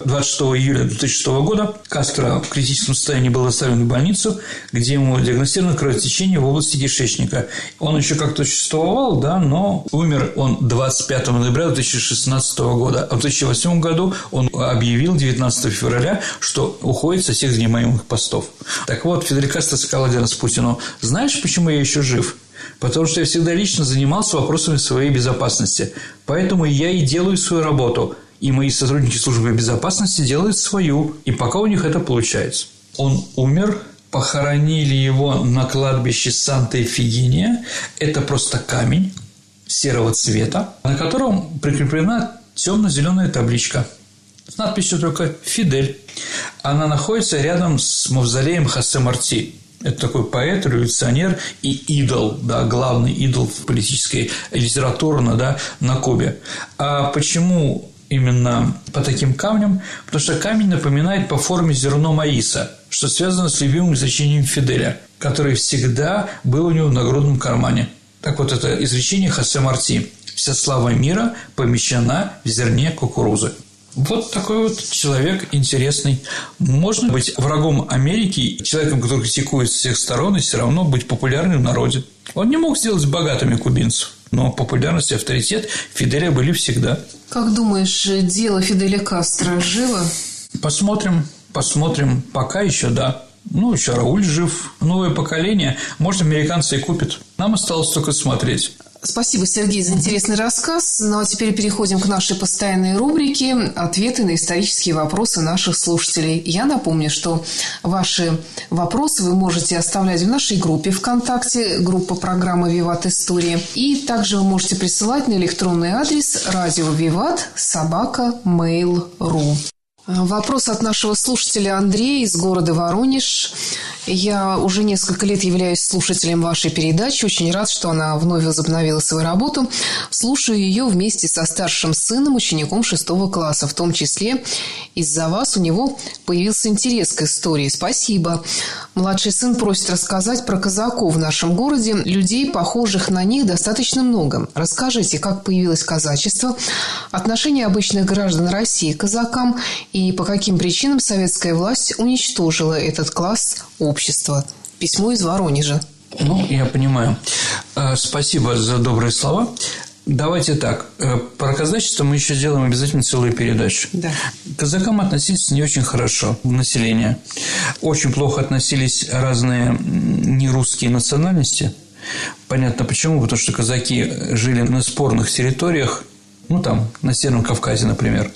26 июля 2006 года Кастро в критическом состоянии был доставлен в больницу, где ему диагностировано кровотечение в области кишечника. Он еще как-то существовал, да, но умер он 25 ноября 2016 года. А в 2008 году он объявил 19 февраля, что уходит со всех занимаемых постов. Так вот, Фидель Кастро сказал один раз Путину, знаешь, почему я еще жив? потому что я всегда лично занимался вопросами своей безопасности. Поэтому я и делаю свою работу, и мои сотрудники службы безопасности делают свою, и пока у них это получается. Он умер, похоронили его на кладбище Санта-Эфигения. Это просто камень серого цвета, на котором прикреплена темно-зеленая табличка с надписью только «Фидель». Она находится рядом с мавзолеем Хосе Марти. Это такой поэт, революционер и идол, да, главный идол в политической литературе да, на Кубе. А почему именно по таким камням? Потому что камень напоминает по форме зерно маиса, что связано с любимым изречением Фиделя, который всегда был у него в нагрудном кармане. Так вот, это изречение Хосе Марти. «Вся слава мира помещена в зерне кукурузы». Вот такой вот человек интересный. Можно быть врагом Америки, человеком, который критикует с всех сторон, и все равно быть популярным в народе. Он не мог сделать богатыми кубинцев, но популярность и авторитет Фиделя были всегда. Как думаешь, дело Фиделя Кастро живо? Посмотрим, посмотрим. Пока еще да. Ну, еще Рауль жив. Новое поколение. Может, американцы и купят. Нам осталось только смотреть. Спасибо, Сергей, за интересный рассказ. Ну а теперь переходим к нашей постоянной рубрике «Ответы на исторические вопросы наших слушателей». Я напомню, что ваши вопросы вы можете оставлять в нашей группе ВКонтакте, группа программы «Виват История». И также вы можете присылать на электронный адрес радио «Виват» собака mail.ru. Вопрос от нашего слушателя Андрея из города Воронеж. Я уже несколько лет являюсь слушателем вашей передачи. Очень рад, что она вновь возобновила свою работу. Слушаю ее вместе со старшим сыном, учеником шестого класса. В том числе из-за вас у него появился интерес к истории. Спасибо. Младший сын просит рассказать про казаков в нашем городе. Людей, похожих на них, достаточно много. Расскажите, как появилось казачество, отношение обычных граждан России к казакам и по каким причинам советская власть уничтожила этот класс общества. Письмо из Воронежа. Ну, я понимаю. Э, спасибо за добрые слова. Давайте так. Э, про казачество мы еще сделаем обязательно целую передачу. Да. К казакам относились не очень хорошо в населении. Очень плохо относились разные нерусские национальности. Понятно почему. Потому что казаки жили на спорных территориях, ну, там, на Северном Кавказе, например.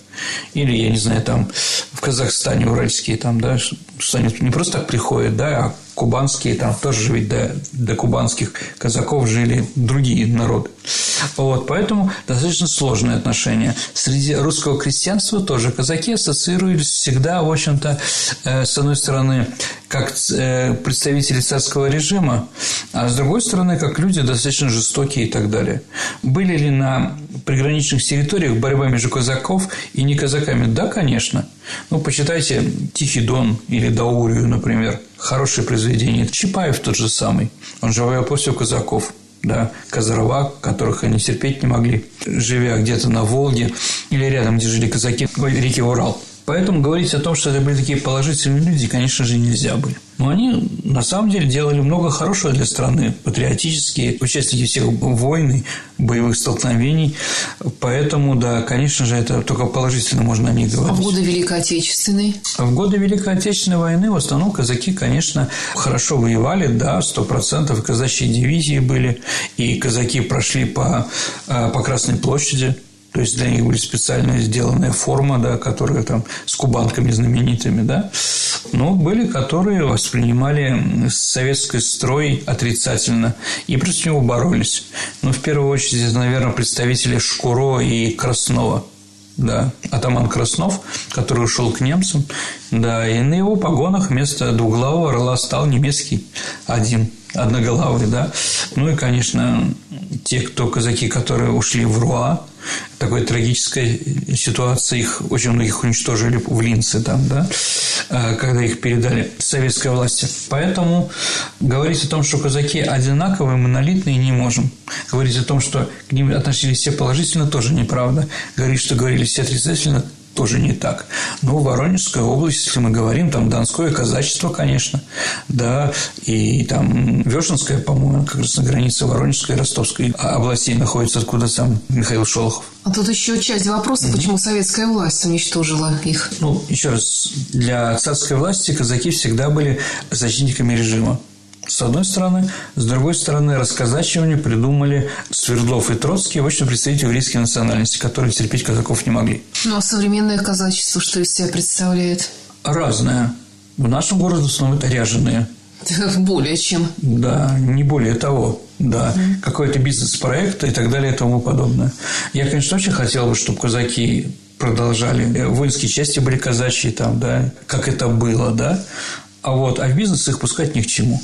Или, я не знаю, там, в Казахстане, уральские там, да, что они не просто так приходят, да, а кубанские, там тоже ведь до, до кубанских казаков жили другие народы. Вот, поэтому достаточно сложные отношения. Среди русского крестьянства тоже казаки ассоциировались всегда, в общем-то, э, с одной стороны, как э, представители царского режима, а с другой стороны, как люди достаточно жестокие и так далее. Были ли на приграничных территориях борьба между казаков и не казаками? Да, конечно. Ну, почитайте «Тихий дон» или «Даурию», например. Хорошее произведение. Чапаев тот же самый. Он же воплотил казаков да, Казарова, которых они терпеть не могли, живя где-то на Волге или рядом, где жили казаки, реки Урал. Поэтому говорить о том, что это были такие положительные люди, конечно же, нельзя было. Но они на самом деле делали много хорошего для страны, патриотические, участники всех войн, боевых столкновений. Поэтому, да, конечно же, это только положительно можно о них говорить. А в годы Великой Отечественной? А в годы Великой Отечественной войны в основном казаки, конечно, хорошо воевали, да, сто процентов казачьи дивизии были, и казаки прошли по, а, по Красной площади, то есть для них были специально сделанная форма, да, которая там с кубанками знаменитыми, да. Но были, которые воспринимали советский строй отрицательно и против него боролись. Ну, в первую очередь, наверное, представители Шкуро и Краснова да, атаман Краснов, который ушел к немцам, да, и на его погонах вместо двуглавого орла стал немецкий один, одноголавый, да. Ну и, конечно, те, кто казаки, которые ушли в Руа, такой трагической ситуации, их очень многих уничтожили в Линце там, да, э, когда их передали советской власти. Поэтому говорить о том, что казаки одинаковые, монолитные, не можем. Говорить о том, что к ним относились все положительно, тоже неправда. Говорить, что говорили все отрицательно, тоже не так. Ну, Воронежская область, если мы говорим, там Донское казачество, конечно, да, и там Вешенская, по-моему, как раз на границе Воронежской и Ростовской областей находится, откуда сам Михаил Шолохов. А тут еще часть вопроса, угу. почему советская власть уничтожила их? Ну, еще раз, для царской власти казаки всегда были защитниками режима с одной стороны. С другой стороны, расказачивание придумали Свердлов и Троцкий, в общем, представители еврейской национальности, которые терпеть казаков не могли. Ну, а современное казачество что из себя представляет? Разное. В нашем городе в основном это ряженые. Более чем. Да, не более того. Да, mm какой-то бизнес-проект и так далее и тому подобное. Я, конечно, очень хотел бы, чтобы казаки продолжали. Воинские части были казачьи там, да, как это было, да. А вот, а в бизнес их пускать ни к чему.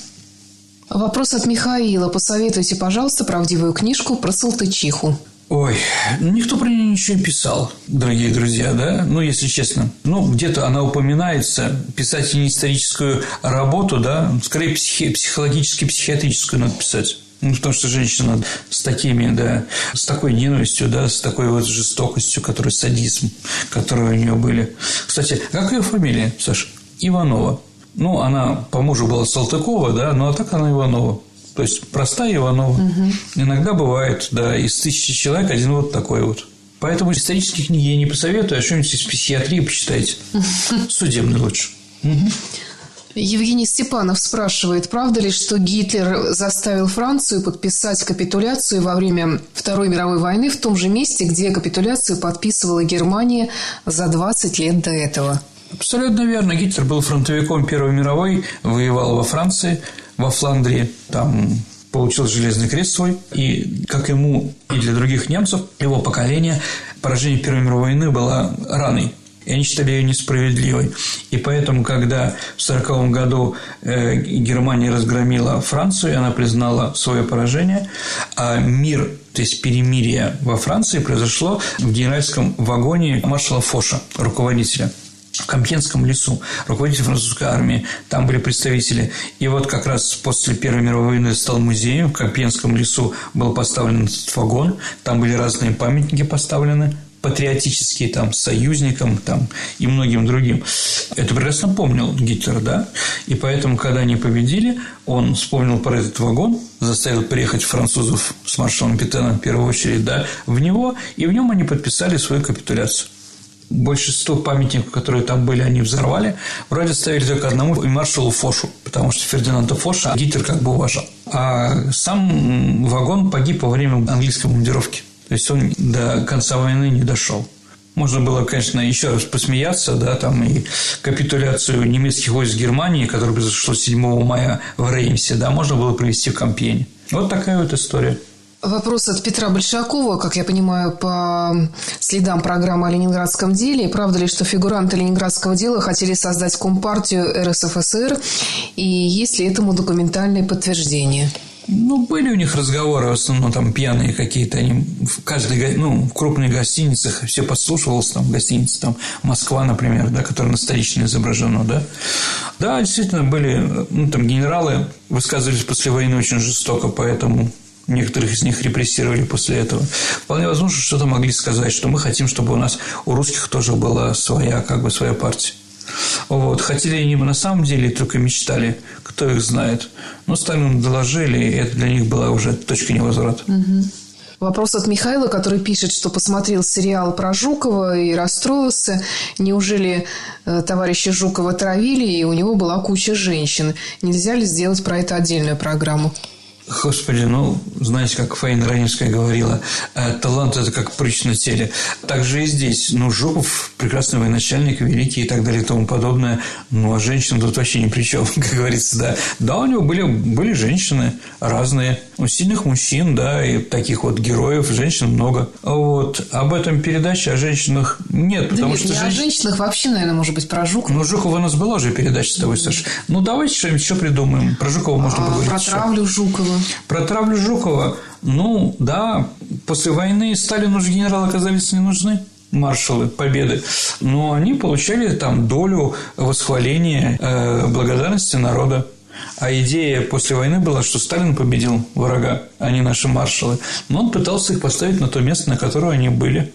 Вопрос от Михаила. Посоветуйте, пожалуйста, правдивую книжку про Салтычиху. Ой, никто про нее ничего не писал, дорогие друзья, да? Ну, если честно. Ну, где-то она упоминается. Писать не историческую работу, да? Скорее, психи- психологически-психиатрическую надо писать. Ну, потому что женщина с такими, да, с такой ненавистью, да, с такой вот жестокостью, который садизм, которые у нее были. Кстати, как ее фамилия, Саша? Иванова. Ну, она по мужу была Салтыкова, да, ну, а так она Иванова. То есть, простая Иванова. Угу. Иногда бывает, да, из тысячи человек один вот такой вот. Поэтому исторические книги я не посоветую, а что-нибудь из психиатрии почитайте. Судебный лучше. Угу. Евгений Степанов спрашивает, правда ли, что Гитлер заставил Францию подписать капитуляцию во время Второй мировой войны в том же месте, где капитуляцию подписывала Германия за 20 лет до этого? Абсолютно верно. Гитлер был фронтовиком Первой мировой, воевал во Франции, во Фландрии, там получил Железный крест свой, и как ему и для других немцев, его поколения, поражение Первой мировой войны было раной и они считали ее несправедливой. И поэтому, когда в 1940 году э, Германия разгромила Францию, она признала свое поражение, а мир, то есть перемирие во Франции произошло в генеральском вагоне маршала Фоша, руководителя в Кампьенском лесу, руководитель французской армии, там были представители. И вот как раз после Первой мировой войны стал музеем, в Кампьенском лесу был поставлен этот вагон, там были разные памятники поставлены, патриотические там союзникам там и многим другим. Это прекрасно помнил Гитлер, да? И поэтому, когда они победили, он вспомнил про этот вагон, заставил приехать французов с маршалом Петеном в первую очередь, да, в него, и в нем они подписали свою капитуляцию. Большинство памятников, которые там были, они взорвали. Вроде ставили только одному и маршалу Фошу, потому что Фердинанда Фоша Гитлер как бы уважал. А сам вагон погиб во время английской командировки. То есть он до конца войны не дошел. Можно было, конечно, еще раз посмеяться, да, там и капитуляцию немецких войск Германии, которая произошла 7 мая в Реймсе, да, можно было провести в Кампьене. Вот такая вот история. Вопрос от Петра Большакова, как я понимаю, по следам программы о ленинградском деле. Правда ли, что фигуранты ленинградского дела хотели создать Компартию РСФСР? И есть ли этому документальное подтверждение? Ну, были у них разговоры, в основном там пьяные какие-то, они в каждой, ну, в крупных гостиницах, все подслушивалось, там, гостиница, там, Москва, например, да, которая на столичной изображена, да. Да, действительно, были, ну, там, генералы высказывались после войны очень жестоко, поэтому Некоторых из них репрессировали после этого. Вполне возможно, что-то могли сказать, что мы хотим, чтобы у нас, у русских тоже была своя, как бы, своя партия. Вот. Хотели они на самом деле только мечтали, кто их знает. Но Сталину доложили, и это для них была уже точка невозврата. Вопрос от Михаила, который пишет, что посмотрел сериал про Жукова и расстроился. Неужели э, товарища Жукова травили, и у него была куча женщин? Нельзя ли сделать про это отдельную программу? Господи, ну, знаете, как Фаина Раневская говорила, «Э, талант – это как прыщ на теле. Так же и здесь. Ну, Жуков – прекрасный военачальник, великий и так далее и тому подобное. Ну, а женщина тут вообще ни при чем, как говорится, да. Да, у него были, были женщины разные. У сильных мужчин, да, и таких вот героев женщин много. Вот. Об этом передаче о женщинах нет, потому да что... Не женщ... о женщинах вообще, наверное, может быть, про Жукова. Ну, Жукова у нас была уже передача с тобой, Саша. Ну, давайте что-нибудь еще придумаем. Про Жукова можно а, поговорить. Про травлю Жукова. Про травлю Жукова, ну, да, после войны Сталину же генералы оказались не нужны маршалы победы, но они получали там долю восхваления, э, благодарности народа. А идея после войны была, что Сталин победил врага, а не наши маршалы. Но он пытался их поставить на то место, на которое они были.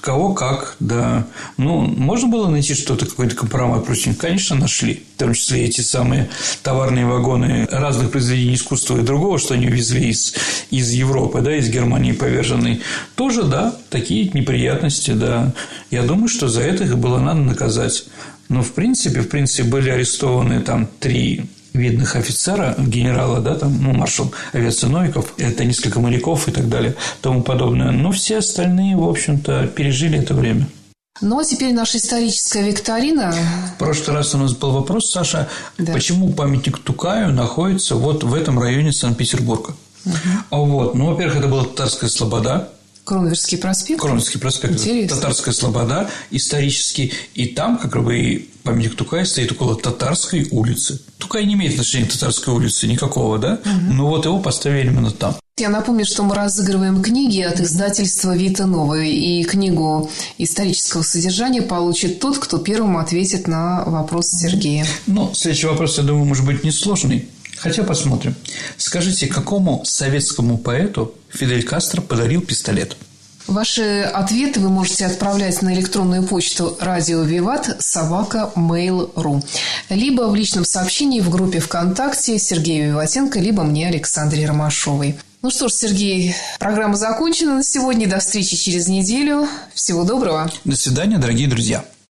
Кого как, да. Ну, можно было найти что-то, какой-то компромат против Конечно, нашли. В том числе эти самые товарные вагоны разных произведений искусства и другого, что они везли из, из Европы, да, из Германии поверженной. Тоже, да, такие неприятности, да. Я думаю, что за это их было надо наказать. Но, в принципе, в принципе, были арестованы там три видных офицера, генерала, да, там, ну, маршал авиации Новиков, это несколько моряков и так далее, тому подобное. Но все остальные, в общем-то, пережили это время. Ну, а теперь наша историческая викторина. В прошлый раз у нас был вопрос, Саша, да. почему памятник Тукаю находится вот в этом районе Санкт-Петербурга? Угу. Вот, ну, во-первых, это была Татарская Слобода, Кронверский проспект? Кронверский проспект. Интересно. Татарская слобода исторический. И там, как бы, памятник Тукая стоит около Татарской улицы. Тукай не имеет отношения к Татарской улице никакого, да? Угу. Но вот его поставили именно там. Я напомню, что мы разыгрываем книги от издательства «Вита Новый», и книгу исторического содержания получит тот, кто первым ответит на вопрос Сергея. Ну, следующий вопрос, я думаю, может быть несложный. Хотя посмотрим. Скажите, какому советскому поэту Фидель Кастро подарил пистолет? Ваши ответы вы можете отправлять на электронную почту радио Виват собака mail.ru либо в личном сообщении в группе ВКонтакте Сергея Виватенко, либо мне Александре Ромашовой. Ну что ж, Сергей, программа закончена на сегодня. До встречи через неделю. Всего доброго. До свидания, дорогие друзья.